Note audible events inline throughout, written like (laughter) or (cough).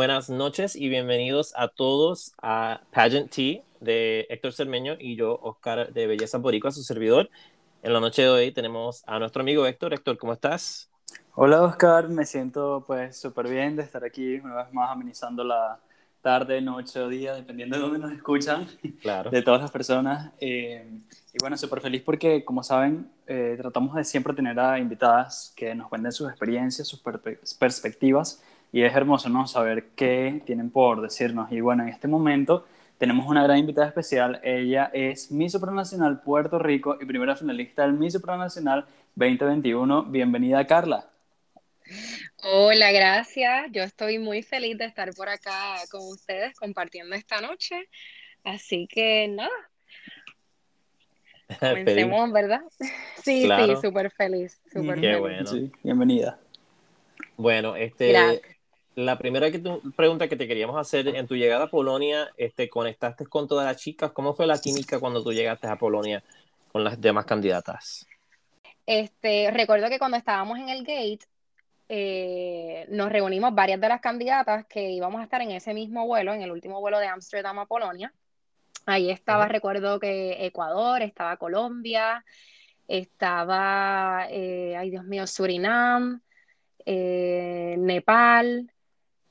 buenas noches y bienvenidos a todos a Pageant Tea de Héctor Cermeño y yo, Oscar de Belleza Boricua, su servidor. En la noche de hoy tenemos a nuestro amigo Héctor. Héctor, ¿cómo estás? Hola Oscar, me siento pues súper bien de estar aquí una vez más amenizando la tarde, noche o día, dependiendo de dónde nos escuchan, claro. de todas las personas. Eh, y bueno, súper feliz porque, como saben, eh, tratamos de siempre tener a invitadas que nos cuenten sus experiencias, sus perspectivas y es hermoso, ¿no? Saber qué tienen por decirnos. Y bueno, en este momento tenemos una gran invitada especial. Ella es Miss Supranacional Puerto Rico y primera finalista del Miss Supranacional 2021. Bienvenida, Carla. Hola, gracias. Yo estoy muy feliz de estar por acá con ustedes compartiendo esta noche. Así que nada. (laughs) Comencemos, ¿verdad? (laughs) Sí, sí, súper feliz. Super Qué bueno. bienvenida. Bueno, este, la primera que pregunta que te queríamos hacer, en tu llegada a Polonia, este, ¿conectaste con todas las chicas? ¿Cómo fue la química cuando tú llegaste a Polonia con las demás candidatas? Este, recuerdo que cuando estábamos en el gate, eh, nos reunimos varias de las candidatas que íbamos a estar en ese mismo vuelo, en el último vuelo de Ámsterdam a Polonia. Ahí estaba, recuerdo que Ecuador, estaba Colombia, estaba, eh, ay Dios mío, Surinam, eh, Nepal,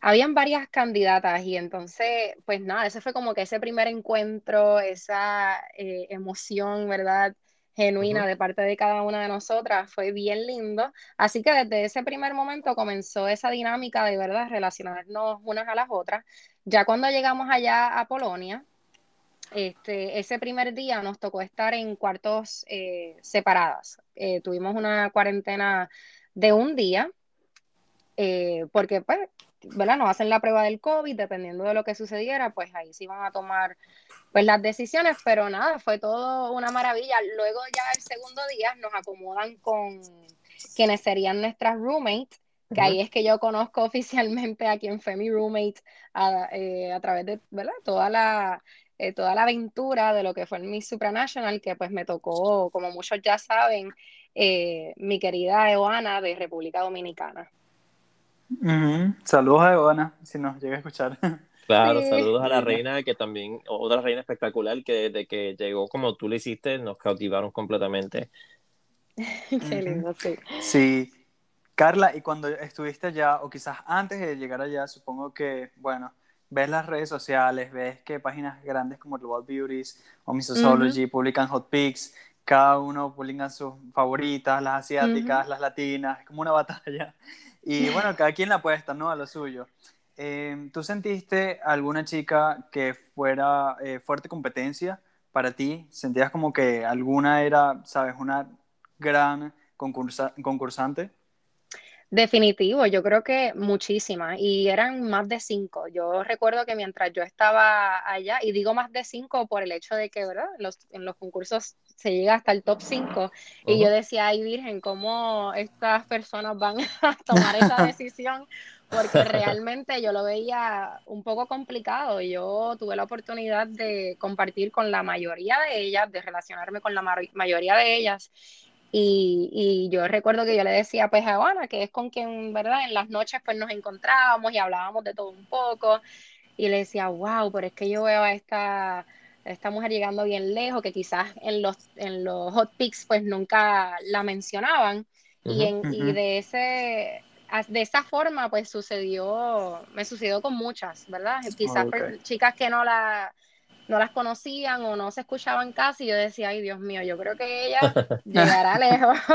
habían varias candidatas y entonces, pues nada, ese fue como que ese primer encuentro, esa eh, emoción, ¿verdad? genuina de parte de cada una de nosotras, fue bien lindo. Así que desde ese primer momento comenzó esa dinámica de verdad relacionarnos unas a las otras. Ya cuando llegamos allá a Polonia, este, ese primer día nos tocó estar en cuartos eh, separadas. Eh, tuvimos una cuarentena de un día, porque pues ¿verdad? Nos hacen la prueba del COVID, dependiendo de lo que sucediera, pues ahí sí van a tomar pues las decisiones, pero nada, fue todo una maravilla. Luego ya el segundo día nos acomodan con quienes serían nuestras roommates, que ahí es que yo conozco (laughs) oficialmente a quien fue mi roommate a, eh, a través de, ¿verdad? Toda la, eh, toda la aventura de lo que fue el Miss Supranational, que pues me tocó, como muchos ya saben, eh, mi querida Eoana de República Dominicana. Saludos a Evana, si nos llega a escuchar. (laughs) Claro, saludos a la reina, que también, otra reina espectacular, que desde que llegó como tú le hiciste, nos cautivaron completamente. (laughs) Qué lindo, sí. Sí. Carla, y cuando estuviste allá, o quizás antes de llegar allá, supongo que, bueno, ves las redes sociales, ves que páginas grandes como Global Beauties o Miss Sociology publican hot pics, cada uno publica sus favoritas, las asiáticas, las latinas, es como una batalla. Y (laughs) bueno, cada quien la apuesta, ¿no? A lo suyo. Eh, ¿Tú sentiste alguna chica que fuera eh, fuerte competencia para ti? ¿Sentías como que alguna era, sabes, una gran concursante? Definitivo, yo creo que muchísimas y eran más de cinco. Yo recuerdo que mientras yo estaba allá, y digo más de cinco por el hecho de que, ¿verdad? en los concursos se llega hasta el top cinco y yo decía, ay Virgen, ¿cómo estas personas van (laughs) a tomar esa (laughs) decisión? Porque realmente yo lo veía un poco complicado. Yo tuve la oportunidad de compartir con la mayoría de ellas, de relacionarme con la mayoría de ellas y, y, yo recuerdo que yo le decía pues a Juana, que es con quien, ¿verdad? En las noches pues nos encontrábamos y hablábamos de todo un poco. Y le decía, wow, pero es que yo veo a esta, esta mujer llegando bien lejos, que quizás en los, en los hot picks pues nunca la mencionaban. y, en, y de ese de esa forma pues sucedió, me sucedió con muchas, ¿verdad? Quizás pues, chicas que no la no las conocían o no se escuchaban casi, yo decía, ay Dios mío, yo creo que ella (laughs) llegará lejos. (laughs)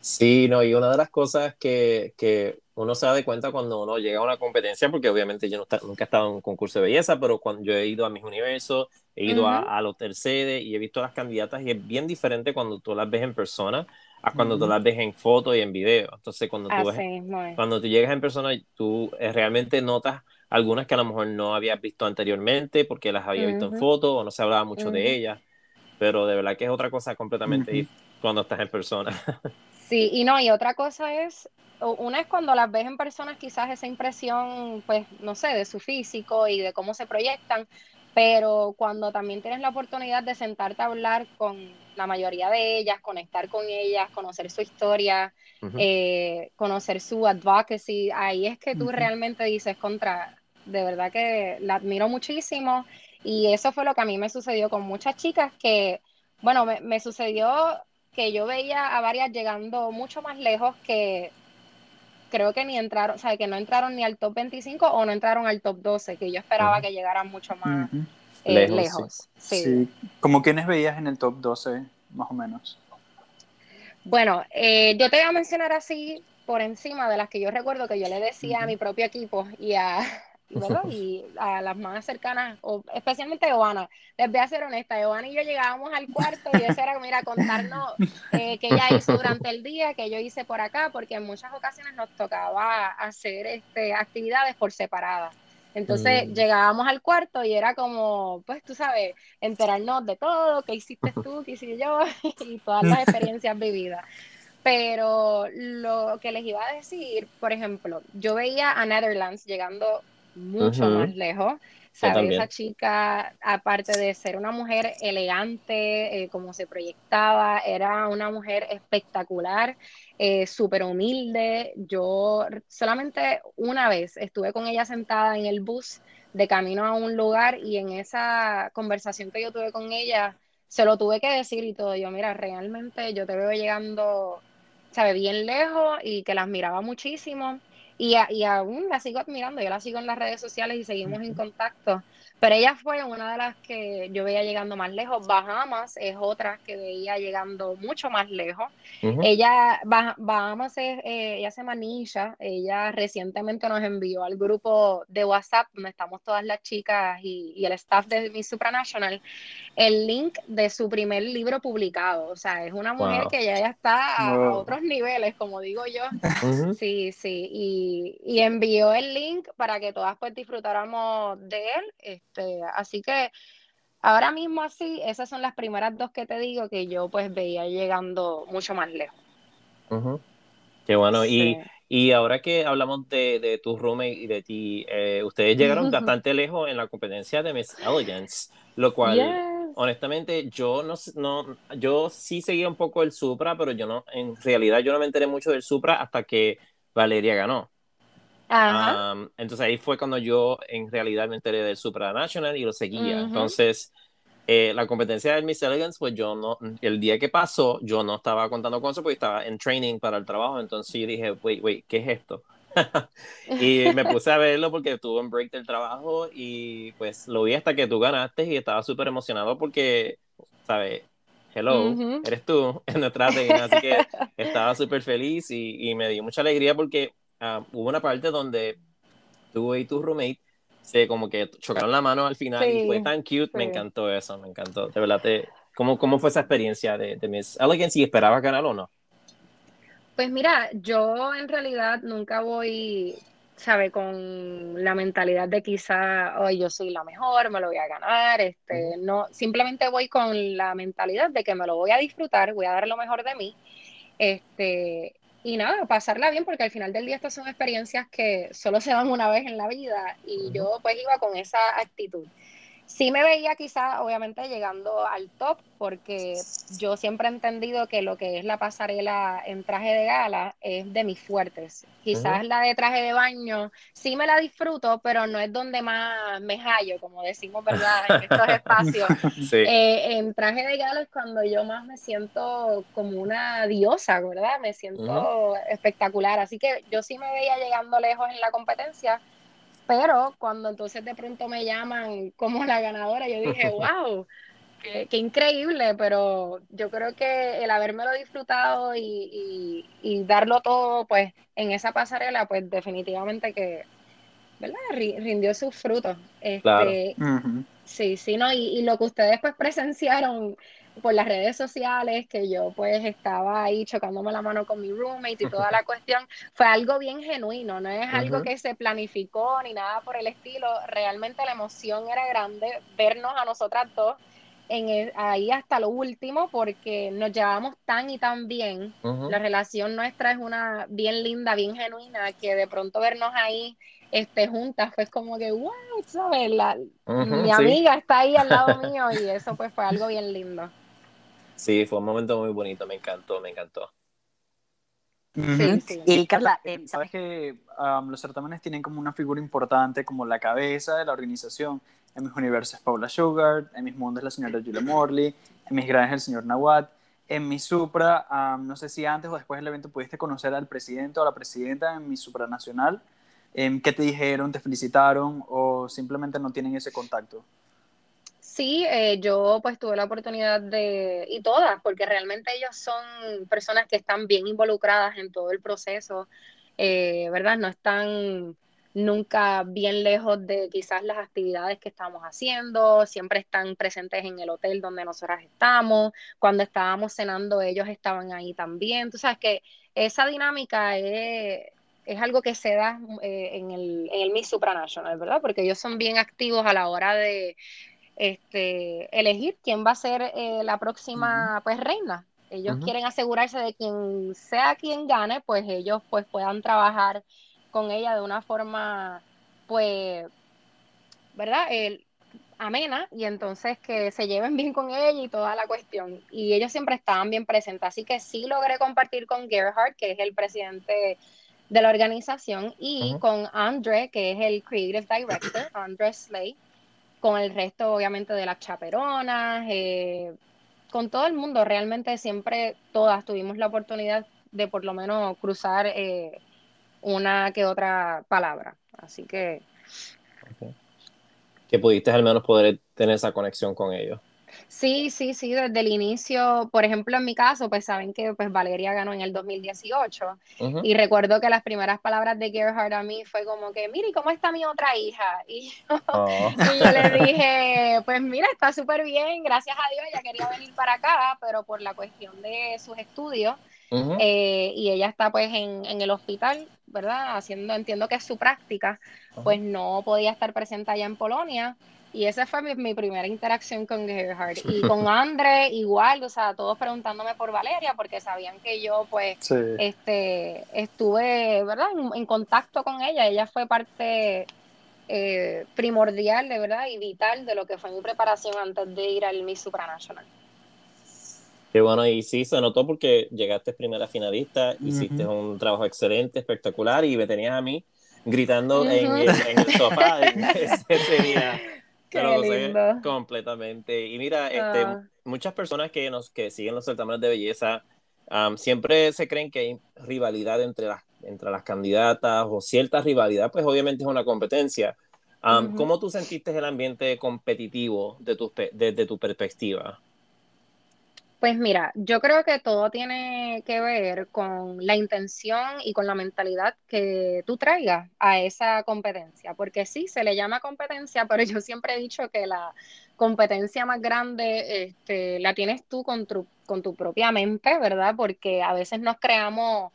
Sí, no, y una de las cosas que, que, uno se da de cuenta cuando uno llega a una competencia, porque obviamente yo nunca he estado en un concurso de belleza, pero cuando yo he ido a mis universos, he ido a, a, los terceros y he visto a las candidatas y es bien diferente cuando tú las ves en persona a cuando tú las ves en foto y en video. Entonces, cuando tú, ves, cuando tú llegas en persona, tú eh, realmente notas algunas que a lo mejor no habías visto anteriormente porque las había visto en foto o no se hablaba mucho de ellas, pero de verdad que es otra cosa completamente diferente cuando estás en persona. (laughs) Sí, y no, y otra cosa es, una es cuando las ves en persona, quizás esa impresión, pues, no sé, de su físico y de cómo se proyectan, pero cuando también tienes la oportunidad de sentarte a hablar con la mayoría de ellas, conectar con ellas, conocer su historia, eh, conocer su advocacy, ahí es que tú realmente dices contra, de verdad que la admiro muchísimo y eso fue lo que a mí me sucedió con muchas chicas que, bueno, me, sucedió que yo veía a varias llegando mucho más lejos que creo que ni entraron, o sea, que no entraron ni al top 25 o no entraron al top 12, que yo esperaba que llegaran mucho más eh, lejos. Sí. ¿Como quienes veías en el top 12, más o menos? Bueno, eh, yo te voy a mencionar así por encima de las que yo recuerdo que yo le decía a mi propio equipo y a, (laughs) y a las más cercanas, o especialmente Giovanna, les voy a ser honesta, Giovanna y yo llegábamos al cuarto y eso era, mira, contarnos eh, qué ella hizo durante el día, que yo hice por acá, porque en muchas ocasiones nos tocaba hacer este, actividades por separada. Entonces mm. llegábamos al cuarto y era como, pues tú sabes, enterarnos de todo, qué hiciste tú, qué hice yo, (laughs) y todas las experiencias vividas. Pero lo que les iba a decir, por ejemplo, yo veía a Netherlands llegando mucho más lejos. ¿Sabes? Esa chica, aparte de ser una mujer elegante, eh, como se proyectaba, era una mujer espectacular, eh, súper humilde. Yo solamente una vez estuve con ella sentada en el bus de camino a un lugar y en esa conversación que yo tuve con ella, se lo tuve que decir y todo. Yo, mira, realmente yo te veo llegando, ¿sabes? Bien lejos y que las miraba muchísimo y, y aún la sigo admirando, yo la sigo en las redes sociales y seguimos en contacto. Pero ella fue una de las que yo veía llegando más lejos. Bahamas es otra que veía llegando mucho más lejos. Ella, Bahamas es, eh, ella se manilla. Ella recientemente nos envió al grupo de WhatsApp, donde estamos todas las chicas y, y el staff de Miss Supranational, el link de su primer libro publicado. O sea, es una mujer que ya, ya está a, otros niveles, como digo yo. Sí, sí. Y, y envió el link para que todas pues disfrutáramos de él este, así que ahora mismo así, esas son las primeras dos que te digo que yo pues veía llegando mucho más lejos. Qué bueno. Y, y, ahora que hablamos de, de tu roommate y de ti, eh, ustedes llegaron (laughs) bastante lejos en la competencia de Miss Elegance, lo cual, honestamente, yo no, no, yo sí seguía un poco el Supra, pero yo no, en realidad yo no me enteré mucho del Supra hasta que Valeria ganó entonces ahí fue cuando yo en realidad me enteré del Supranational y lo seguía. Entonces, eh, la competencia del Miss Elegance, pues yo no, el día que pasó, yo no estaba contando con eso porque estaba en training para el trabajo. Entonces yo dije, wait, wait, ¿qué es esto? (laughs) y me puse a verlo porque tuve un break del trabajo y pues lo vi hasta que tú ganaste y estaba súper emocionado porque, ¿sabes? Hello, eres tú (laughs) en nuestra así que (laughs) estaba súper feliz y, y me dio mucha alegría porque Ah, hubo una parte donde tú y tu roommate se como que chocaron la mano al final y fue tan cute, me encantó eso, me encantó. De verdad, te, ¿cómo, ¿cómo fue esa experiencia de, de Miss Elegance y esperabas ganar o no? Pues mira, yo en realidad nunca voy, sabe, con la mentalidad de quizá, hoy yo soy la mejor, me lo voy a ganar, este, no, simplemente voy con la mentalidad de que me lo voy a disfrutar, voy a dar lo mejor de mí, este, y nada, pasarla bien, porque al final del día estas son experiencias que solo se dan una vez en la vida y yo pues iba con esa actitud. Sí me veía quizá, obviamente, llegando al top, porque yo siempre he entendido que lo que es la pasarela en traje de gala es de mis fuertes. Quizás la de traje de baño sí me la disfruto, pero no es donde más me hallo, como decimos, ¿verdad? En estos espacios. (laughs) Eh, en traje de gala es cuando yo más me siento como una diosa, ¿verdad? Me siento espectacular. Así que yo sí me veía llegando lejos en la competencia pero cuando entonces de pronto me llaman como la ganadora, yo dije, (laughs) wow, qué, increíble, pero yo creo que el habérmelo disfrutado y, darlo todo, pues, en esa pasarela, pues definitivamente que, ¿verdad? Rindió sus frutos. Este, Sí, sí, ¿no? Y, y, lo que ustedes pues presenciaron por las redes sociales, que yo pues estaba ahí chocándome la mano con mi roommate y toda la (laughs) cuestión, fue algo bien genuino, no es algo que se planificó ni nada por el estilo, realmente la emoción era grande vernos a nosotras dos en ahí hasta lo último porque nos llevamos tan y tan bien, la relación nuestra es una bien linda, bien genuina, que de pronto vernos ahí este, juntas, fue como que, wow, ¿sabes? mi amiga está ahí al lado (laughs) mío y eso pues fue algo bien lindo. Sí, fue un momento muy bonito, me encantó, me encantó. Y Carla, eh, sabes que um, los certámenes tienen como una figura importante como la cabeza de la organización. En mis universos es Paula Sugar, en mis mundos es la señora Julia Morley, en mis grandes el señor Nawat. En mi Supra, um, no sé si antes o después del evento pudiste conocer al presidente o la presidenta en mi supranacional. Eh, ¿Qué te dijeron? ¿Te felicitaron? ¿O simplemente no tienen ese contacto? Sí, eh, yo pues tuve la oportunidad de, y todas, porque realmente ellos son personas que están bien involucradas en todo el proceso, eh, ¿verdad? No están nunca bien lejos de quizás las actividades que estamos haciendo, siempre están presentes en el hotel donde nosotras estamos, cuando estábamos cenando ellos estaban ahí también, tú sabes que esa dinámica es, algo que se da eh, en, el, en el Miss Supranational, ¿verdad? Porque ellos son bien activos a la hora de este, elegir quién va a ser eh, la próxima pues reina. Ellos quieren asegurarse de quien sea quien gane, pues ellos pues puedan trabajar con ella de una forma pues, ¿verdad? amena y entonces que se lleven bien con ella y toda la cuestión. Y ellos siempre estaban bien presentes, así que sí logré compartir con Gerhard, que es el presidente de la organización, y con Andre, que es el Creative Director, Andre Slay, con el resto obviamente de las chaperonas, eh, con todo el mundo, realmente siempre todas tuvimos la oportunidad de por lo menos cruzar eh, una que otra palabra. Así que... Que pudiste al menos poder tener esa conexión con ellos. Sí, sí, sí, desde el inicio, por ejemplo, en mi caso, pues saben que pues Valeria ganó en el 2018 y recuerdo que las primeras palabras de Gerhard a mí fue como que, mire, ¿cómo está mi otra hija? (laughs) Y yo, oh. y yo le dije, pues mira, está súper bien, gracias a Dios, ella quería venir para acá, pero por la cuestión de sus estudios, eh, y ella está pues en, en, el hospital, ¿verdad? Haciendo, entiendo que es su práctica, pues no podía estar presente allá en Polonia. Y esa fue mi, primera interacción con Gerhard. Y (laughs) con Andre igual, o sea, todos preguntándome por Valeria porque sabían que yo pues este, estuve, ¿verdad? En, contacto con ella. Ella fue parte eh, primordial, de verdad, y vital de lo que fue mi preparación antes de ir al Miss Supranational. Qué bueno, y sí, se notó porque llegaste primera finalista, hiciste un trabajo excelente, espectacular, y me tenías a mí gritando en, el, sofá (laughs) ese día completamente. Y mira, este, ah. muchas personas que, nos, que siguen los certámenes de belleza siempre se creen que hay rivalidad entre las, entre las candidatas o cierta rivalidad, pues obviamente es una competencia. ¿Cómo tú sentiste el ambiente competitivo de tu, desde tu perspectiva? Pues mira, yo creo que todo tiene que ver con la intención y con la mentalidad que tú traigas a esa competencia, porque sí, se le llama competencia, pero yo siempre he dicho que la competencia más grande este, la tienes tú con tu, con tu propia mente, ¿verdad? Porque a veces nos creamos,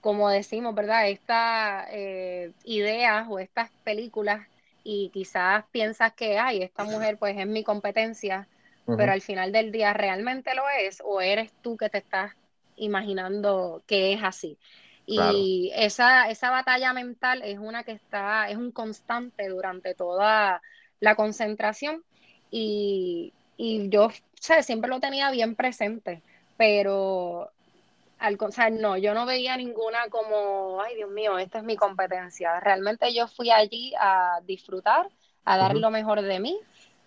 como decimos, ¿verdad? Estas eh, ideas o estas películas y quizás piensas que, ay, esta mujer pues es mi competencia pero al final del día realmente lo es o eres tú que te estás imaginando que es así. Y esa, esa batalla mental es una que está, es un constante durante toda la concentración y, y yo siempre lo tenía bien presente, pero al, o no, yo no veía ninguna como, ay Dios mío, esta es mi competencia. Realmente yo fui allí a disfrutar, a dar lo mejor de mí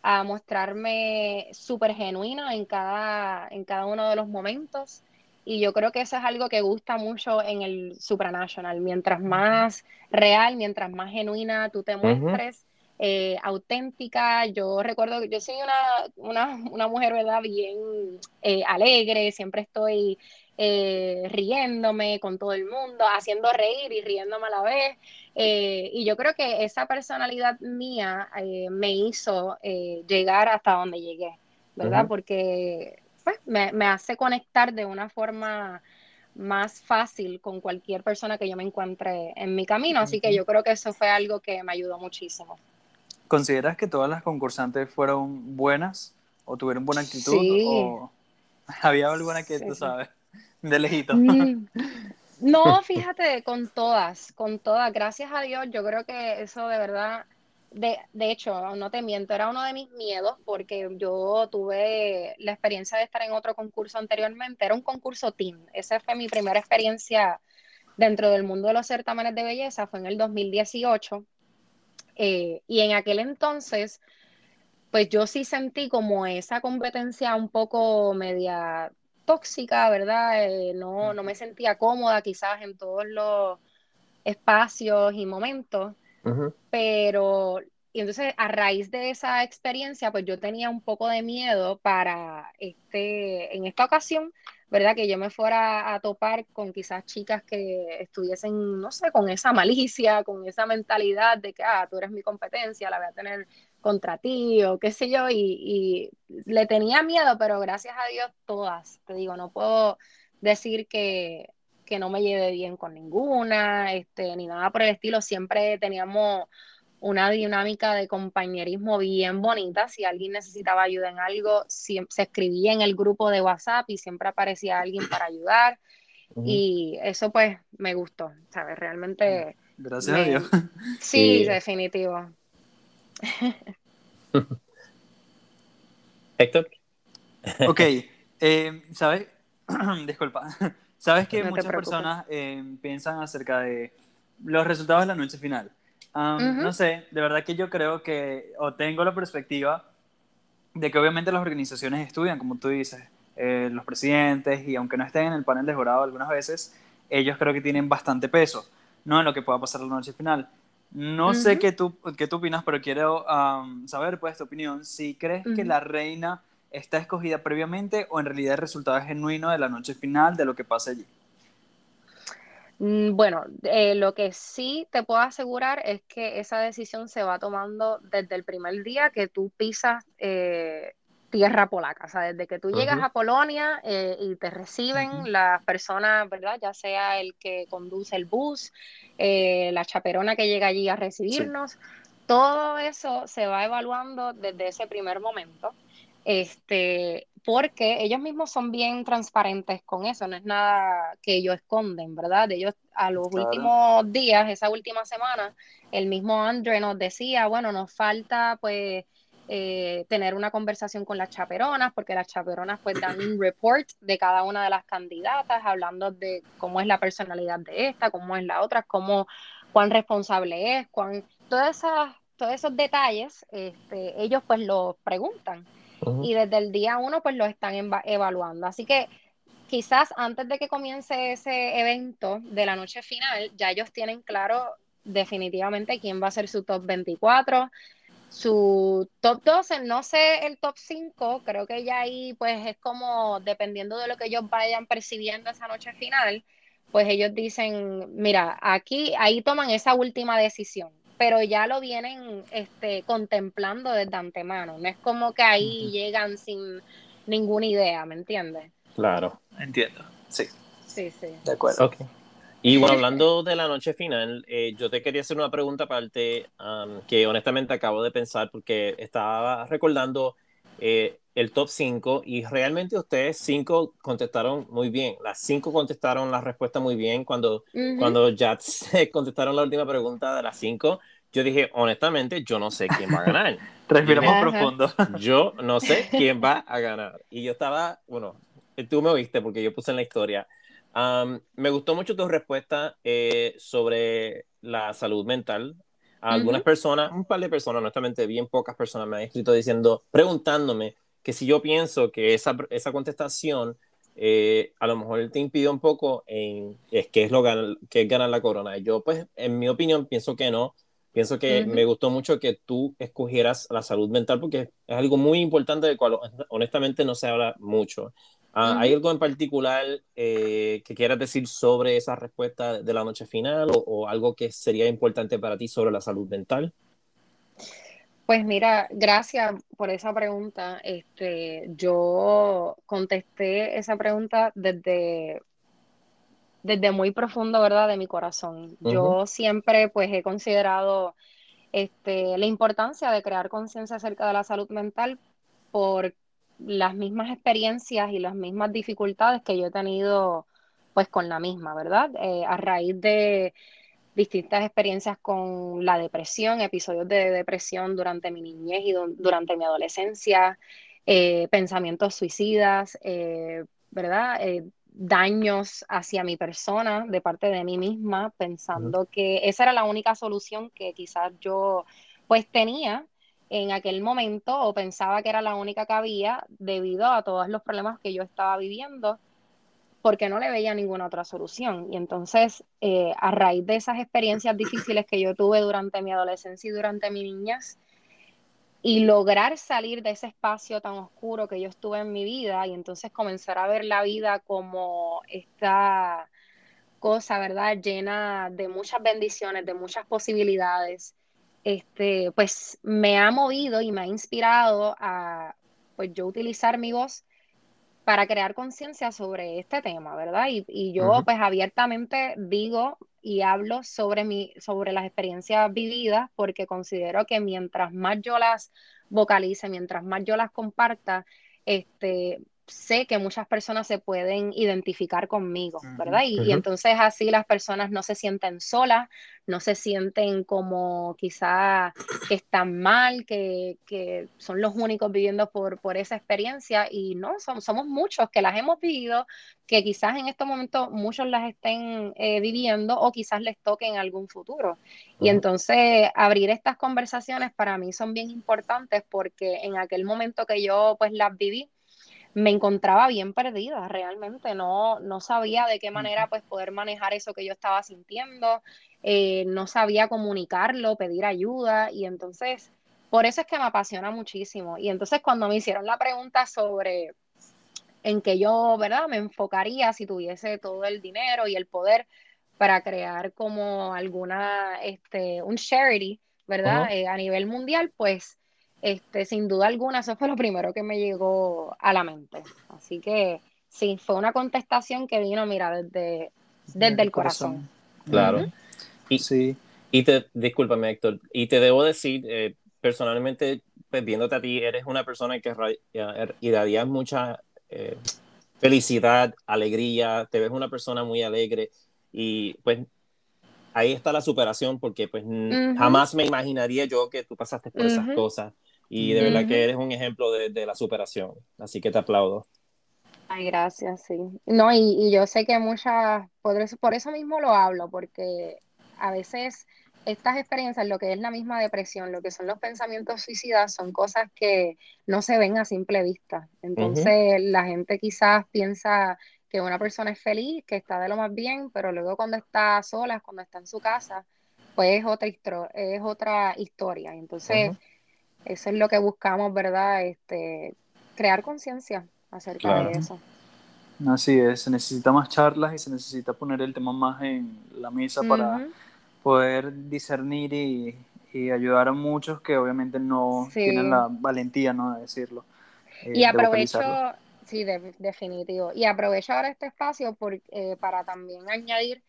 a mostrarme súper genuina en cada, en cada uno de los momentos. Y yo creo que eso es algo que gusta mucho en el supranational. Mientras más real, mientras más genuina tú te muestres, eh, auténtica. Yo recuerdo que yo soy una, una, mujer, ¿verdad? Bien eh, alegre, siempre estoy eh, riéndome con todo el mundo, haciendo reír y riéndome a la vez. Eh, y yo creo que esa personalidad mía eh, me hizo eh, llegar hasta donde llegué, ¿verdad? Porque pues, me, hace conectar de una forma más fácil con cualquier persona que yo me encuentre en mi camino. Así que yo creo que eso fue algo que me ayudó muchísimo. ¿Consideras que todas las concursantes fueron buenas o tuvieron buena actitud? ¿O (laughs) había alguna que tú sabes, de lejito? (laughs) No, (laughs) fíjate, con todas, con todas, gracias a Dios, yo creo que eso de verdad, de, de hecho, no te miento, era uno de mis miedos porque yo tuve la experiencia de estar en otro concurso anteriormente, era un concurso team, esa fue mi primera experiencia dentro del mundo de los certámenes de belleza, fue en el 2018, eh, y en aquel entonces, pues yo sí sentí como esa competencia un poco media tóxica, ¿verdad? Eh, no, no me sentía cómoda quizás en todos los espacios y momentos, pero y entonces a raíz de esa experiencia, pues yo tenía un poco de miedo para este, en esta ocasión, ¿verdad? Que yo me fuera a topar con quizás chicas que estuviesen, no sé, con esa malicia, con esa mentalidad de que, ah, tú eres mi competencia, la voy a tener contra ti o qué sé yo, y, le tenía miedo, pero gracias a Dios todas, te digo, no puedo decir que, que no me lleve bien con ninguna, este, ni nada por el estilo, siempre teníamos una dinámica de compañerismo bien bonita. Si alguien necesitaba ayuda en algo, se escribía en el grupo de WhatsApp y siempre aparecía alguien para ayudar. Y eso pues me gustó, ¿sabes? Realmente... Gracias a Dios. Sí, definitivo. (laughs) Héctor. Ok, eh, ¿sabes? (clears throat) Disculpa. (laughs) ¿Sabes que muchas personas eh, piensan acerca de los resultados de la noche final? No sé, de verdad que yo creo que, o tengo la perspectiva de que obviamente las organizaciones estudian, como tú dices, eh, los presidentes, y aunque no estén en el panel de jurado algunas veces, ellos creo que tienen bastante peso, ¿no? En lo que pueda pasar la noche final. No sé qué tú, qué tú opinas, pero quiero saber, pues, tu opinión. Si crees que la reina está escogida previamente o en realidad el resultado es genuino de la noche final de lo que pasa allí. Mm, bueno, eh, lo que sí te puedo asegurar es que esa decisión se va tomando desde el primer día que tú pisas eh, tierra polaca, o sea, desde que tú llegas a Polonia eh, y te reciben las personas, ¿verdad? Ya sea el que conduce el bus, la chaperona que llega allí a recibirnos, todo eso se va evaluando desde ese primer momento. Este, porque ellos mismos son bien transparentes con eso, no es nada que ellos esconden, ¿verdad? Ellos a los últimos días, esa última semana, el mismo Andre nos decía, bueno, nos falta pues eh, tener una conversación con las chaperonas, porque las chaperonas pues dan un report de cada una de las candidatas, hablando de cómo es la personalidad de esta, cómo es la otra, cómo, cuán responsable es, cuán, todas esas, todos esos detalles, este, ellos pues los preguntan y desde el día uno pues lo están evaluando. Así que quizás antes de que comience ese evento de la noche final, ya ellos tienen claro definitivamente quién va a ser su top 24, su top 12, no sé el top 5, creo que ya ahí pues es como dependiendo de lo que ellos vayan percibiendo esa noche final, pues ellos dicen, mira, aquí, ahí toman esa última decisión pero ya lo vienen este, contemplando desde antemano. No es como que ahí llegan sin ninguna idea, ¿me entiendes? Claro. Entiendo, sí. Sí, sí. De acuerdo. Y bueno, hablando de la noche final, eh, yo te quería hacer una pregunta aparte que honestamente acabo de pensar porque estaba recordando eh, el top 5 y realmente ustedes cinco contestaron muy bien. Las cinco contestaron la respuesta muy bien. Cuando, cuando ya (laughs) contestaron la última pregunta de las cinco, yo dije, honestamente, yo no sé quién va a ganar. (laughs) Respiramos profundo. (laughs) Yo no sé quién va a ganar. Y yo estaba, bueno, tú me oíste porque yo puse en la historia. Me gustó mucho tu respuesta eh, sobre la salud mental. algunas personas, un par de personas, honestamente, bien pocas personas me han escrito diciendo, preguntándome que si yo pienso que esa, esa contestación eh, a lo mejor te impide un poco en es que es lo que es ganar la corona. Yo, pues, en mi opinión, pienso que no. Pienso que me gustó mucho que tú escogieras la salud mental porque es algo muy importante del cual honestamente no se habla mucho. Ah, ¿Hay algo en particular eh, que quieras decir sobre esa respuesta de la noche final o, o, algo que sería importante para ti sobre la salud mental? Pues mira, gracias por esa pregunta. Este, yo contesté esa pregunta desde, desde muy profundo, ¿verdad? De mi corazón. Yo siempre, pues, he considerado este, la importancia de crear conciencia acerca de la salud mental por las mismas experiencias y las mismas dificultades que yo he tenido pues con la misma, ¿verdad? Eh, a raíz de distintas experiencias con la depresión, episodios de depresión durante mi niñez y durante mi adolescencia, eh, pensamientos suicidas, eh, ¿verdad? daños hacia mi persona de parte de mí misma, pensando que esa era la única solución que quizás yo pues tenía en aquel momento o pensaba que era la única que había debido a todos los problemas que yo estaba viviendo porque no le veía ninguna otra solución. Y entonces, eh, a raíz de esas experiencias difíciles que yo tuve durante mi adolescencia y durante mi niñez, y lograr salir de ese espacio tan oscuro que yo estuve en mi vida y entonces comenzar a ver la vida como esta cosa, ¿verdad? Llena de muchas bendiciones, de muchas posibilidades. Este, pues me ha movido y me ha inspirado a pues yo utilizar mi voz para crear conciencia sobre este tema, ¿verdad? Y, yo pues abiertamente digo y hablo sobre, mi, sobre las experiencias vividas porque considero que mientras más yo las vocalice, mientras más yo las comparta, este, sé que muchas personas se pueden identificar conmigo, ¿verdad? Y, entonces así las personas no se sienten solas, no se sienten como quizá que están mal, que, son los únicos viviendo por, por esa experiencia y no, somos, muchos que las hemos vivido, que quizás en estos momentos muchos las estén eh, viviendo o quizás les toque en algún futuro. Y entonces abrir estas conversaciones para mí son bien importantes porque en aquel momento que yo pues las viví, me encontraba bien perdida, realmente no, no sabía de qué manera pues poder manejar eso que yo estaba sintiendo, eh, no sabía comunicarlo, pedir ayuda y entonces por eso es que me apasiona muchísimo. Y entonces cuando me hicieron la pregunta sobre en que yo, ¿verdad? Me enfocaría si tuviese todo el dinero y el poder para crear como alguna, este, un charity, ¿verdad? Eh, a nivel mundial, pues este, sin duda alguna, eso fue lo primero que me llegó a la mente. Así que sí, fue una contestación que vino, mira, desde, desde el corazón. Claro. Y, sí. y te, discúlpame, Héctor, y te debo decir, eh, personalmente, pues, viéndote a ti, eres una persona que er, irradia mucha eh, felicidad, alegría, te ves una persona muy alegre y pues ahí está la superación porque pues jamás me imaginaría yo que tú pasaste por esas cosas y de verdad que eres un ejemplo de, la superación, así que te aplaudo. Ay, gracias, sí. No, y, yo sé que muchas, por eso, por eso mismo lo hablo, porque a veces estas experiencias, lo que es la misma depresión, lo que son los pensamientos suicidas, son cosas que no se ven a simple vista. Entonces, la gente quizás piensa que una persona es feliz, que está de lo más bien, pero luego cuando está sola, cuando está en su casa, pues es otra, es otra historia. Entonces, eso es lo que buscamos, ¿verdad? Este, crear conciencia acerca de eso. Así es, se necesita más charlas y se necesita poner el tema más en la mesa para poder discernir y, ayudar a muchos que obviamente no tienen la valentía ¿no? de decirlo. Eh, y aprovecho, sí, definitivo, y aprovecho ahora este espacio por, eh, para también añadir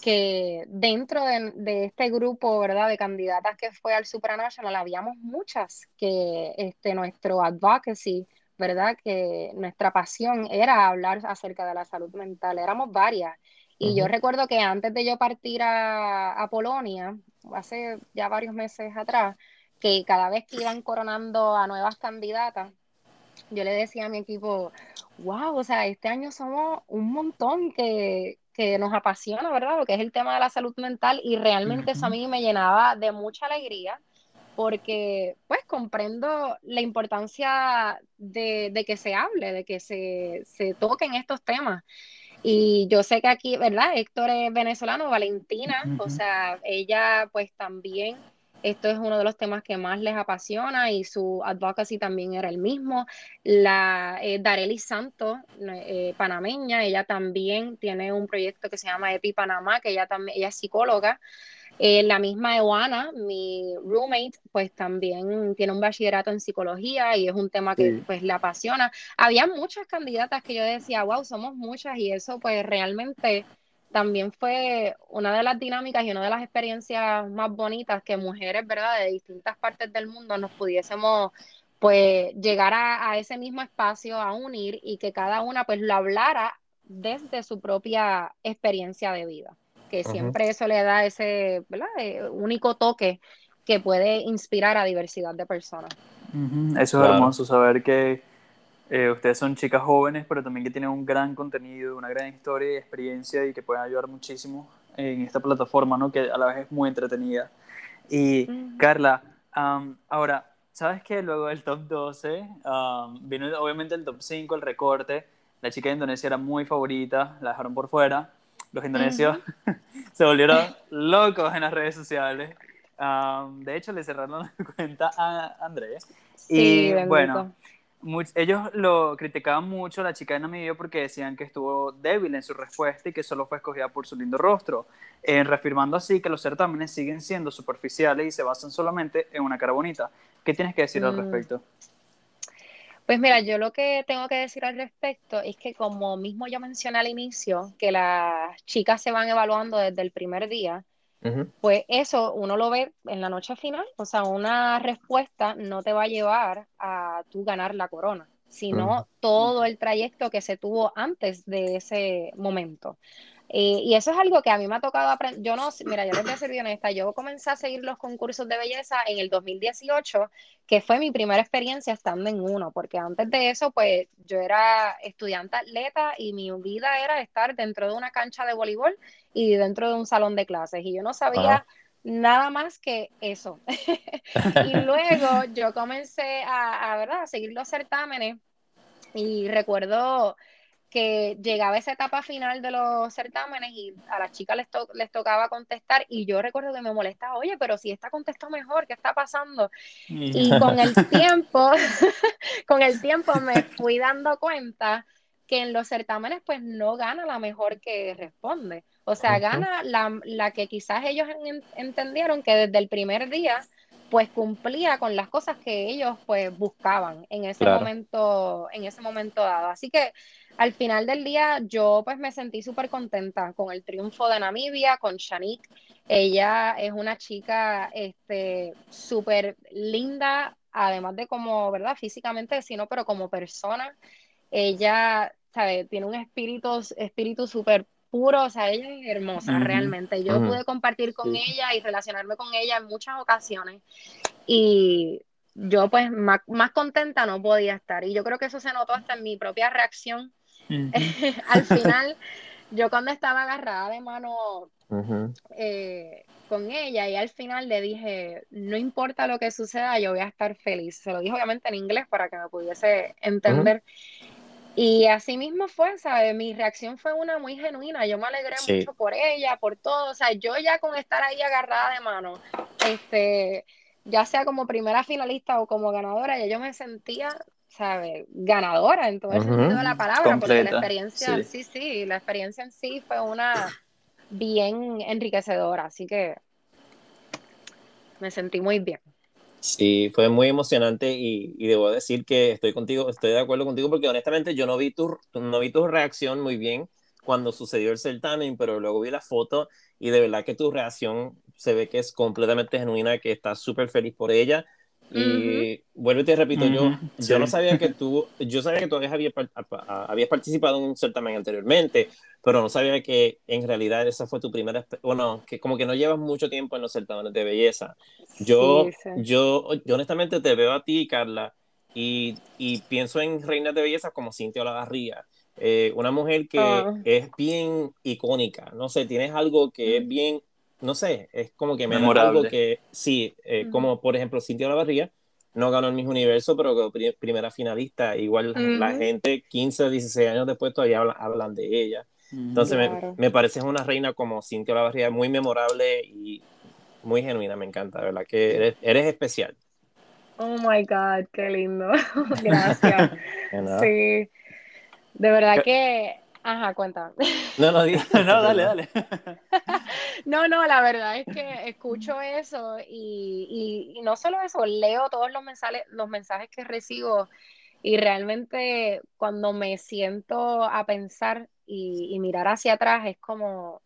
que dentro de, este grupo, ¿verdad?, de candidatas que fue al supranational, habíamos muchas que este, nuestro advocacy, ¿verdad?, que nuestra pasión era hablar acerca de la salud mental, éramos varias. Y yo recuerdo que antes de yo partir a, a Polonia, hace ya varios meses atrás, que cada vez que iban coronando a nuevas candidatas, yo le decía a mi equipo, wow, o sea, este año somos un montón que, que nos apasiona, ¿verdad? Lo que es el tema de la salud mental y realmente eso a mí me llenaba de mucha alegría porque pues comprendo la importancia de, que se hable, de que se, se, toquen estos temas. Y yo sé que aquí, ¿verdad? Héctor es venezolano, Valentina, o sea, ella pues también esto es uno de los temas que más les apasiona y su advocacy también era el mismo. La eh, Darely Santos, eh, panameña, ella también tiene un proyecto que se llama EPI Panamá, que ella también ella es psicóloga. Eh, la misma Ewana, mi roommate, pues también tiene un bachillerato en psicología y es un tema que pues le apasiona. Había muchas candidatas que yo decía, wow, somos muchas y eso pues realmente también fue una de las dinámicas y una de las experiencias más bonitas que mujeres, ¿verdad?, de distintas partes del mundo nos pudiésemos pues llegar a, ese mismo espacio, a unir y que cada una pues lo hablara desde su propia experiencia de vida, que siempre eso le da ese eh, único toque que puede inspirar a diversidad de personas. Eso es hermoso, saber que eh, ustedes son chicas jóvenes, pero también que tienen un gran contenido, una gran historia y experiencia y que pueden ayudar muchísimo en esta plataforma, ¿no? que a la vez es muy entretenida. Y Carla, ahora, ¿sabes que luego del top 12 vino obviamente el top 5, el recorte? La chica de Indonesia era muy favorita, la dejaron por fuera. Los indonesios (laughs) se volvieron locos en las redes sociales. de hecho, le cerraron la (laughs) cuenta a Andrés. y bueno, ellos lo criticaban mucho la chica de Namibia porque decían que estuvo débil en su respuesta y que solo fue escogida por su lindo rostro, eh, reafirmando así que los certámenes siguen siendo superficiales y se basan solamente en una cara bonita. ¿Qué tienes que decir al mm. respecto? Pues mira, yo lo que tengo que decir al respecto es que como mismo yo mencioné al inicio, que las chicas se van evaluando desde el primer día, pues eso uno lo ve en la noche final, o sea, una respuesta no te va a llevar a tú ganar la corona, sino todo el trayecto que se tuvo antes de ese momento. Eh, y eso es algo que a mí me ha tocado aprender. Yo no, mira, yo les voy a ser honesta, yo comencé a seguir los concursos de belleza en el 2018, que fue mi primera experiencia estando en uno, porque antes de eso, pues yo era estudiante atleta y mi vida era estar dentro de una cancha de voleibol y dentro de un salón de clases, y yo no sabía nada más que eso. (laughs) y luego yo comencé a, a, ¿verdad? a seguir los certámenes y recuerdo que llegaba esa etapa final de los certámenes y a las chicas les, les tocaba contestar y yo recuerdo que me molestaba, oye, pero si esta contestó mejor, ¿qué está pasando? Y con el (laughs) tiempo, (laughs) con el tiempo me fui dando cuenta que en los certámenes pues no gana la mejor que responde, o sea, gana la, la que quizás ellos entendieron que desde el primer día pues cumplía con las cosas que ellos pues buscaban en ese momento en ese momento dado. Así que al final del día yo pues me sentí súper contenta con el triunfo de Namibia con Shanique. Ella es una chica este súper linda además de como verdad físicamente sino pero como persona. Ella sabe tiene un espíritu espíritu súper puro, o sea, ella es hermosa realmente. Yo pude compartir con ella y relacionarme con ella en muchas ocasiones. Y yo pues más, contenta no podía estar. Y yo creo que eso se notó hasta en mi propia reacción. Al (laughs) final, yo cuando estaba agarrada de mano eh, con ella y al final le dije, no importa lo que suceda, yo voy a estar feliz. Se lo dije obviamente en inglés para que me pudiese entender. Y así mismo fue, ¿sabes? Mi reacción fue una muy genuina. Yo me alegré mucho por ella, por todo. O sea, yo ya con estar ahí agarrada de mano, este, ya sea como primera finalista o como ganadora, ya yo me sentía, ¿sabes? Ganadora en todo el sentido de la palabra, porque la experiencia, sí. sí, la experiencia en sí fue una bien enriquecedora. Así que me sentí muy bien. Sí, fue muy emocionante y, debo decir que estoy contigo, estoy de acuerdo contigo porque honestamente yo no vi tu, no vi tu reacción muy bien cuando sucedió el certamen, pero luego vi la foto y de verdad que tu reacción se ve que es completamente genuina, que estás súper feliz por ella y vuelvo y te repito, yo, yo no sabía que (laughs) tú, yo sabía que tú habías, habías, participado en un certamen anteriormente, pero no sabía que en realidad esa fue tu primera, bueno, que como que no llevas mucho tiempo en los certámenes de belleza. Yo, yo, yo honestamente te veo a ti, Carla, y, y pienso en reinas de belleza como Cintia Olavarría. Eh, una mujer que ah. es bien icónica, no sé, tienes algo que es bien no sé, es como que me da algo que, sí, eh, como por ejemplo Cintia Lavarría, no ganó el mismo universo, pero quedó primera finalista. Igual la gente 15 o 16 años después todavía hablan, de ella. Entonces me, me, parece una reina como Cintia Lavarría, muy memorable y muy genuina, me encanta, ¿verdad? Que eres, eres especial. Oh my God, qué lindo. (laughs) (laughs) Gracias. sí, de verdad que Ajá, cuéntame. No, no, (laughs) no, dale, dale. (laughs) No, no, la verdad es que escucho eso y, y, no solo eso, leo todos los mensajes, los mensajes que recibo y realmente cuando me siento a pensar y, mirar hacia atrás es como,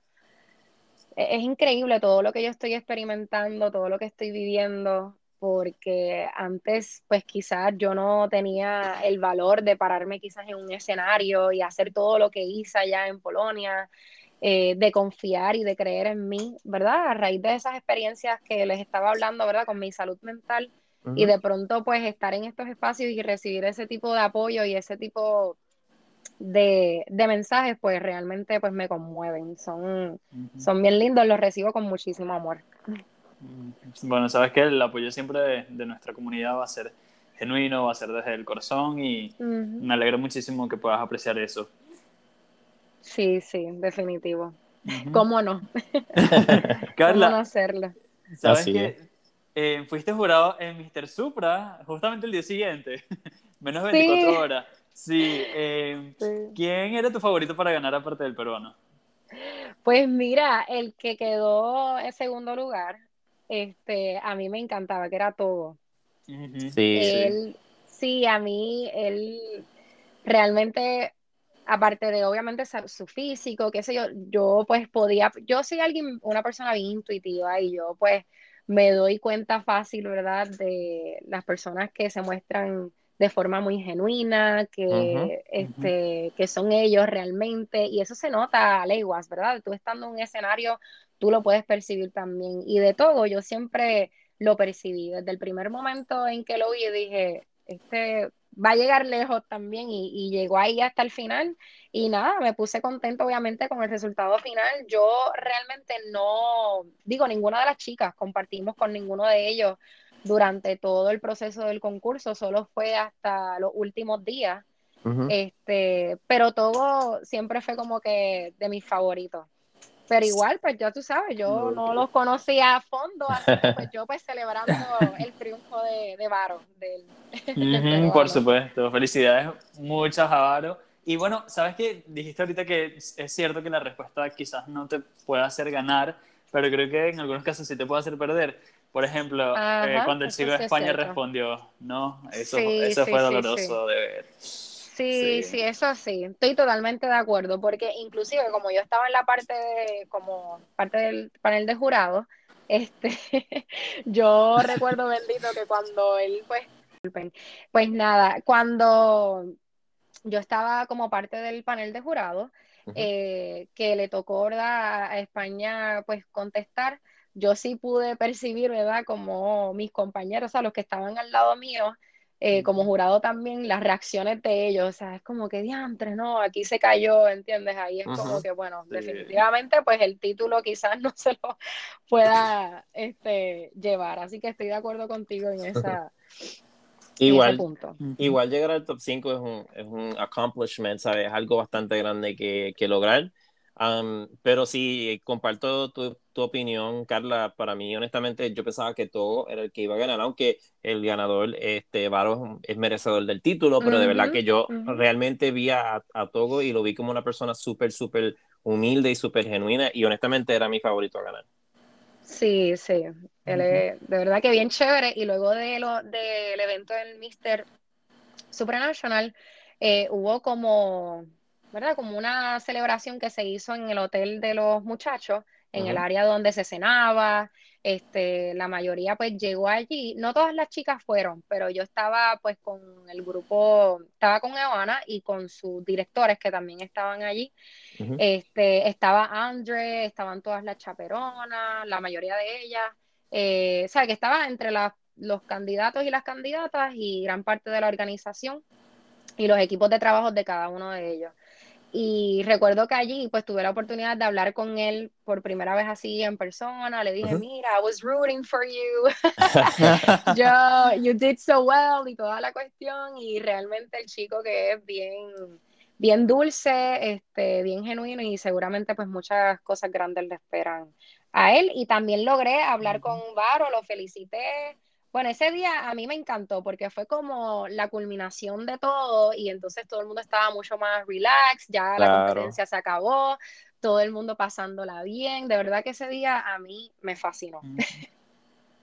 e, es, increíble todo lo que yo estoy experimentando, todo lo que estoy viviendo porque antes pues quizás yo no tenía el valor de pararme quizás en un escenario y hacer todo lo que hice allá en Polonia, eh, de confiar y de creer en mí, ¿verdad? A raíz de esas experiencias que les estaba hablando, ¿verdad? Con mi salud mental y de pronto pues estar en estos espacios y recibir ese tipo de apoyo y ese tipo de, mensajes pues realmente pues me conmueven, son, son bien lindos, los recibo con muchísimo amor. Bueno, sabes que el apoyo siempre de, nuestra comunidad va a ser genuino, va a ser desde el corazón y me alegra muchísimo que puedas apreciar eso. Sí, sí, definitivo. ¿Cómo no? (laughs) Carla, ¿Cómo no hacerlo? ¿Sabes que eh, fuiste jurado en Mr. Supra justamente el día siguiente? (laughs) Menos 24 horas. Eh, sí, ¿Quién era tu favorito para ganar aparte del peruano? Pues mira, el que quedó en segundo lugar, este, a mí me encantaba, que era todo. Sí, sí. a mí, él realmente, aparte de obviamente su físico, qué sé yo, yo pues podía, yo soy alguien, una persona bien intuitiva y yo pues me doy cuenta fácil, ¿verdad? De las personas que se muestran de forma muy genuina, que, este, que son ellos realmente, y eso se nota a leguas, ¿verdad? Tú estando en un escenario, tú lo puedes percibir también, y de todo, yo siempre lo percibí, desde el primer momento en que lo vi, dije, este va a llegar lejos también, y, y llegó ahí hasta el final, y nada, me puse contento obviamente con el resultado final, yo realmente no, digo, ninguna de las chicas compartimos con ninguno de ellos, durante todo el proceso del concurso, solo fue hasta los últimos días. este, pero todo siempre fue como que de mis favoritos. Pero igual, pues ya tú sabes, yo no los conocía a fondo, así que pues (laughs) yo pues celebrando el triunfo de, de Varo. Del, (laughs) por supuesto, felicidades muchas a Varo. Y bueno, sabes que dijiste ahorita que es cierto que la respuesta quizás no te pueda hacer ganar, pero creo que en algunos casos sí te puede hacer perder. Por ejemplo, eh, cuando el chico de España respondió, ¿no? Eso, eso fue doloroso de ver. Sí, sí, eso sí, estoy totalmente de acuerdo, porque inclusive como yo estaba en la parte de, como parte del panel de jurado, este, (laughs) yo recuerdo bendito que cuando él, pues, pues nada, cuando yo estaba como parte del panel de jurado, eh, que le tocó a España, pues, contestar, yo sí pude percibir, ¿verdad? Como mis compañeros, o sea, los que estaban al lado mío, eh, como jurado también, las reacciones de ellos, o sea, es como que diantre, no, aquí se cayó, ¿entiendes? Ahí es como que, bueno, definitivamente, pues el título quizás (laughs) no se lo pueda este, llevar, así que estoy de acuerdo contigo en esa... Igual, punto. igual llegar al top 5 es un, es un accomplishment, ¿sabes? Es algo bastante grande que, que lograr pero sí, comparto tu, tu, opinión, Carla. Para mí, honestamente, yo pensaba que todo era el que iba a ganar, aunque el ganador, este, Varo, es merecedor del título, pero de verdad que yo realmente vi a, a, Togo y lo vi como una persona súper, súper humilde y súper genuina, y honestamente era mi favorito a ganar. Sí, sí, él es, de verdad que bien chévere. Y luego de lo, del evento del Mister Supranational, eh, hubo como ¿verdad? Como una celebración que se hizo en el hotel de los muchachos, en el área donde se cenaba, este, la mayoría pues llegó allí, no todas las chicas fueron, pero yo estaba pues con el grupo, estaba con Eoana y con sus directores que también estaban allí, este, estaba Andre, estaban todas las chaperonas, la mayoría de ellas, eh, o sea que estaba entre los candidatos y las candidatas y gran parte de la organización y los equipos de trabajo de cada uno de ellos. Y recuerdo que allí pues tuve la oportunidad de hablar con él por primera vez así en persona. Le dije, mira, I was rooting for you. (laughs) (laughs) Yo, you did so well y toda la cuestión. Y realmente el chico que es bien, bien dulce, este, bien genuino y seguramente pues muchas cosas grandes le esperan a él. Y también logré hablar con Varo, lo felicité bueno, ese día a mí me encantó porque fue como la culminación de todo y entonces todo el mundo estaba mucho más relax, ya la competencia se acabó, todo el mundo pasándola bien, de verdad que ese día a mí me fascinó. Mm.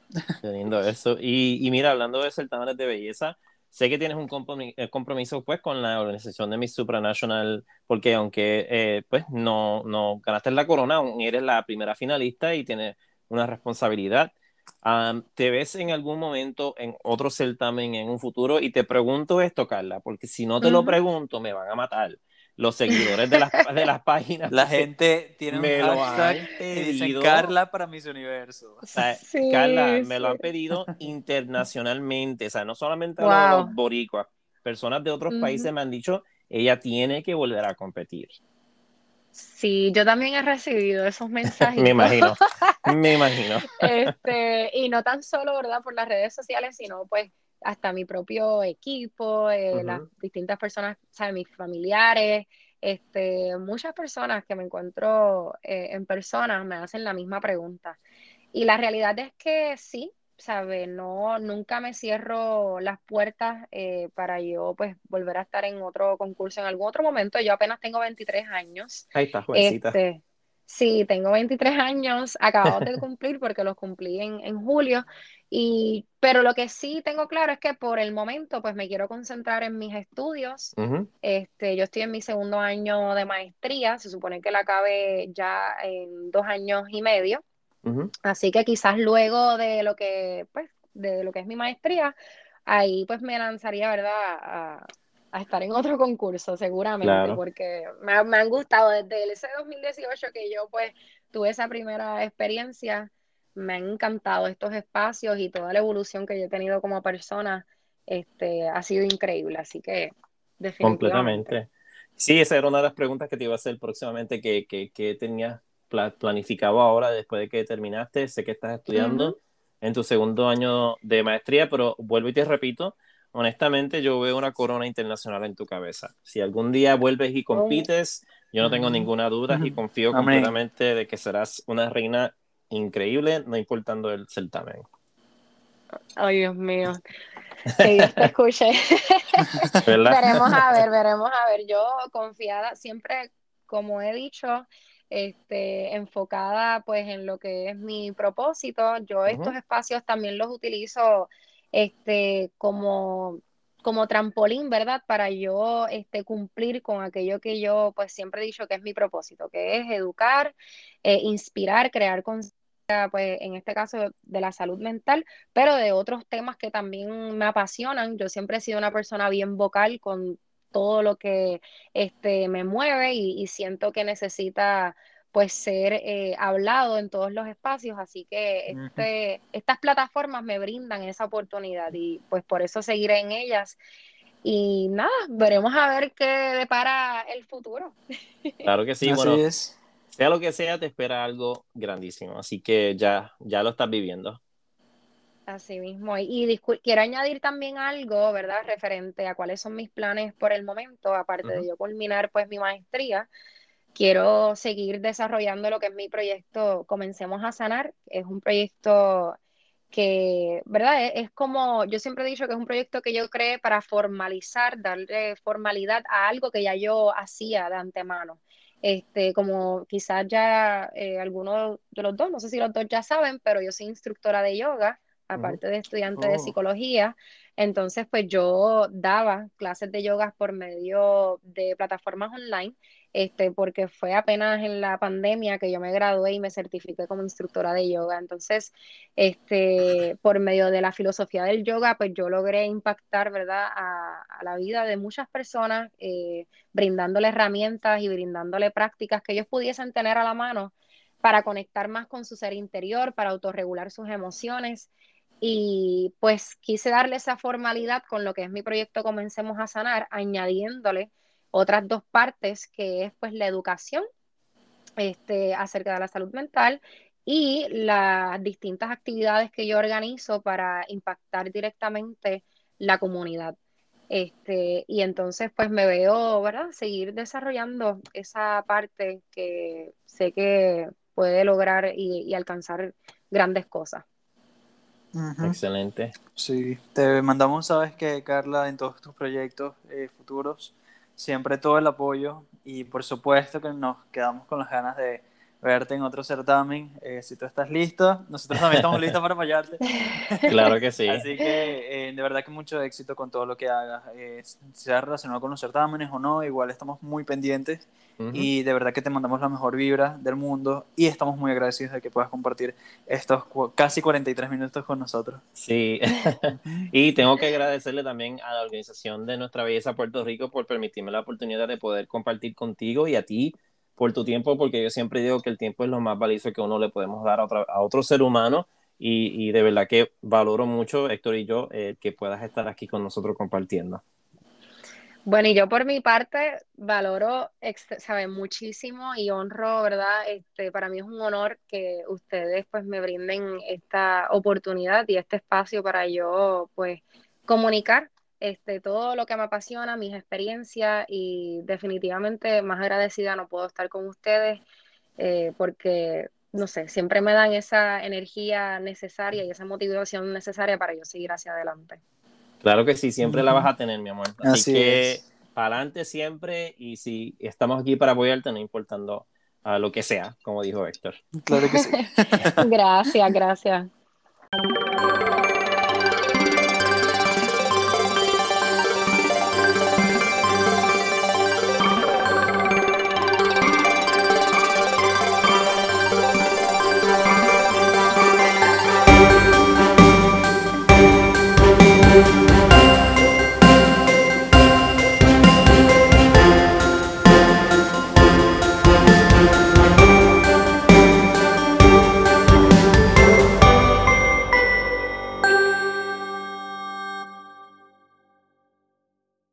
(laughs) Qué lindo eso. Y, y mira, hablando de certámenes de belleza, sé que tienes un eh, compromiso, pues con la organización de Miss Supranational, porque aunque eh, pues no, no ganaste la corona, eres la primera finalista y tienes una responsabilidad. ¿Te ves en algún momento en otro certamen en un futuro? Y te pregunto esto, Carla, porque si no te lo pregunto, me van a matar. Los (laughs) seguidores de las, de las páginas. La (laughs) gente tiene me un hashtag pedido. Carla para mis universos. Carla, me lo han pedido internacionalmente. O sea, no solamente los boricuas, personas de otros países me han dicho, ella tiene que volver a competir. Sí, yo también he recibido esos mensajes. (laughs) me imagino, (laughs) me imagino. Este, y no tan solo, ¿verdad? Por las redes sociales, sino pues hasta mi propio equipo, eh, las distintas personas, ¿sabes? Mis familiares, este, muchas personas que me encuentro eh, en persona me hacen la misma pregunta. Y la realidad es que sí, ¿sabes? No, nunca me cierro las puertas eh, para yo, pues, volver a estar en otro concurso en algún otro momento. Yo apenas tengo 23 años. Ahí está, jovencita. Este, sí, tengo 23 años, acabo de cumplir porque los cumplí en, en, julio. Y, pero lo que sí tengo claro es que por el momento, pues, me quiero concentrar en mis estudios. este, yo estoy en mi segundo año de maestría, se supone que la acabe ya en dos años y medio. Así que quizás luego de lo que, pues, de lo que es mi maestría, ahí pues me lanzaría, ¿verdad? A, estar en otro concurso, seguramente, porque me, han gustado desde ese 2018 que yo pues tuve esa primera experiencia, me han encantado estos espacios y toda la evolución que yo he tenido como persona, este, ha sido increíble, así que definitivamente. Completamente. Sí, esa era una de las preguntas que te iba a hacer próximamente, que, que, que tenías planificado ahora después de que terminaste? Sé que estás estudiando en tu segundo año de maestría, pero vuelvo y te repito, honestamente yo veo una corona internacional en tu cabeza. Si algún día vuelves y compites, yo no tengo ninguna duda y confío completamente de que serás una reina increíble, no importando el certamen. Ay, Dios mío. (laughs) Que Dios te escuche. veremos a ver, veremos a ver. Yo confiada, siempre, como he dicho, este, enfocada pues en lo que es mi propósito. Yo estos espacios también los utilizo este, como, como trampolín, ¿verdad? Para yo este, cumplir con aquello que yo pues siempre he dicho que es mi propósito, que es educar, eh, inspirar, crear conciencia, pues en este caso de la salud mental, pero de otros temas que también me apasionan. Yo siempre he sido una persona bien vocal con todo lo que este, me mueve y, siento que necesita pues ser eh, hablado en todos los espacios, así que este, estas plataformas me brindan esa oportunidad y pues por eso seguiré en ellas. Y nada, veremos a ver qué depara el futuro. (laughs) Claro que sí, bueno, sea lo que sea, te espera algo grandísimo, así que ya, ya lo estás viviendo. Así mismo. Y, quiero añadir también algo, ¿verdad? Referente a cuáles son mis planes por el momento, aparte de yo culminar pues mi maestría. Quiero seguir desarrollando lo que es mi proyecto Comencemos a Sanar. Es un proyecto que, ¿verdad? Es, es, como, yo siempre he dicho que es un proyecto que yo creé para formalizar, darle formalidad a algo que ya yo hacía de antemano. Este, como quizás ya eh, algunos de los dos, no sé si los dos ya saben, pero yo soy instructora de yoga aparte de estudiante de oh. psicología. Entonces, pues yo daba clases de yoga por medio de plataformas online, este, porque fue apenas en la pandemia que yo me gradué y me certifiqué como instructora de yoga. Entonces, este, por medio de la filosofía del yoga, pues yo logré impactar, ¿verdad?, a, la vida de muchas personas, eh, brindándole herramientas y brindándole prácticas que ellos pudiesen tener a la mano para conectar más con su ser interior, para autorregular sus emociones y pues quise darle esa formalidad con lo que es mi proyecto Comencemos a Sanar, añadiéndole otras dos partes, que es pues la educación este, acerca de la salud mental y las distintas actividades que yo organizo para impactar directamente la comunidad. Este, y entonces pues me veo, ¿verdad? Seguir desarrollando esa parte que sé que puede lograr y alcanzar grandes cosas. Excelente. Sí, te mandamos, sabes que Carla, en todos tus proyectos eh, futuros, siempre todo el apoyo y por supuesto que nos quedamos con las ganas de verte en otro certamen. Eh, si tú estás listo, nosotros también estamos listos para apoyarte. (laughs) Claro que sí. Así que eh, de verdad que mucho éxito con todo lo que hagas, eh, sea relacionado con los certámenes o no, igual estamos muy pendientes y de verdad que te mandamos la mejor vibra del mundo y estamos muy agradecidos de que puedas compartir estos casi 43 minutos con nosotros. Sí, (laughs) y tengo que agradecerle también a la organización de Nuestra Belleza Puerto Rico por permitirme la oportunidad de poder compartir contigo y a ti por tu tiempo, porque yo siempre digo que el tiempo es lo más valioso que uno le podemos dar a, a otro ser humano y, y, de verdad que valoro mucho, Héctor y yo, eh, que puedas estar aquí con nosotros compartiendo. Bueno, y yo por mi parte valoro, sabe, muchísimo y honro, ¿verdad? Este, para mí es un honor que ustedes pues me brinden esta oportunidad y este espacio para yo pues comunicar este, todo lo que me apasiona, mis experiencias y definitivamente más agradecida no puedo estar con ustedes eh, porque, no sé, siempre me dan esa energía necesaria y esa motivación necesaria para yo seguir hacia adelante. Claro que sí, siempre la vas a tener, mi amor. Así, que para adelante siempre y si estamos aquí para apoyarte, no importando a lo que sea, como dijo Héctor. Claro que sí. (laughs) gracias, gracias.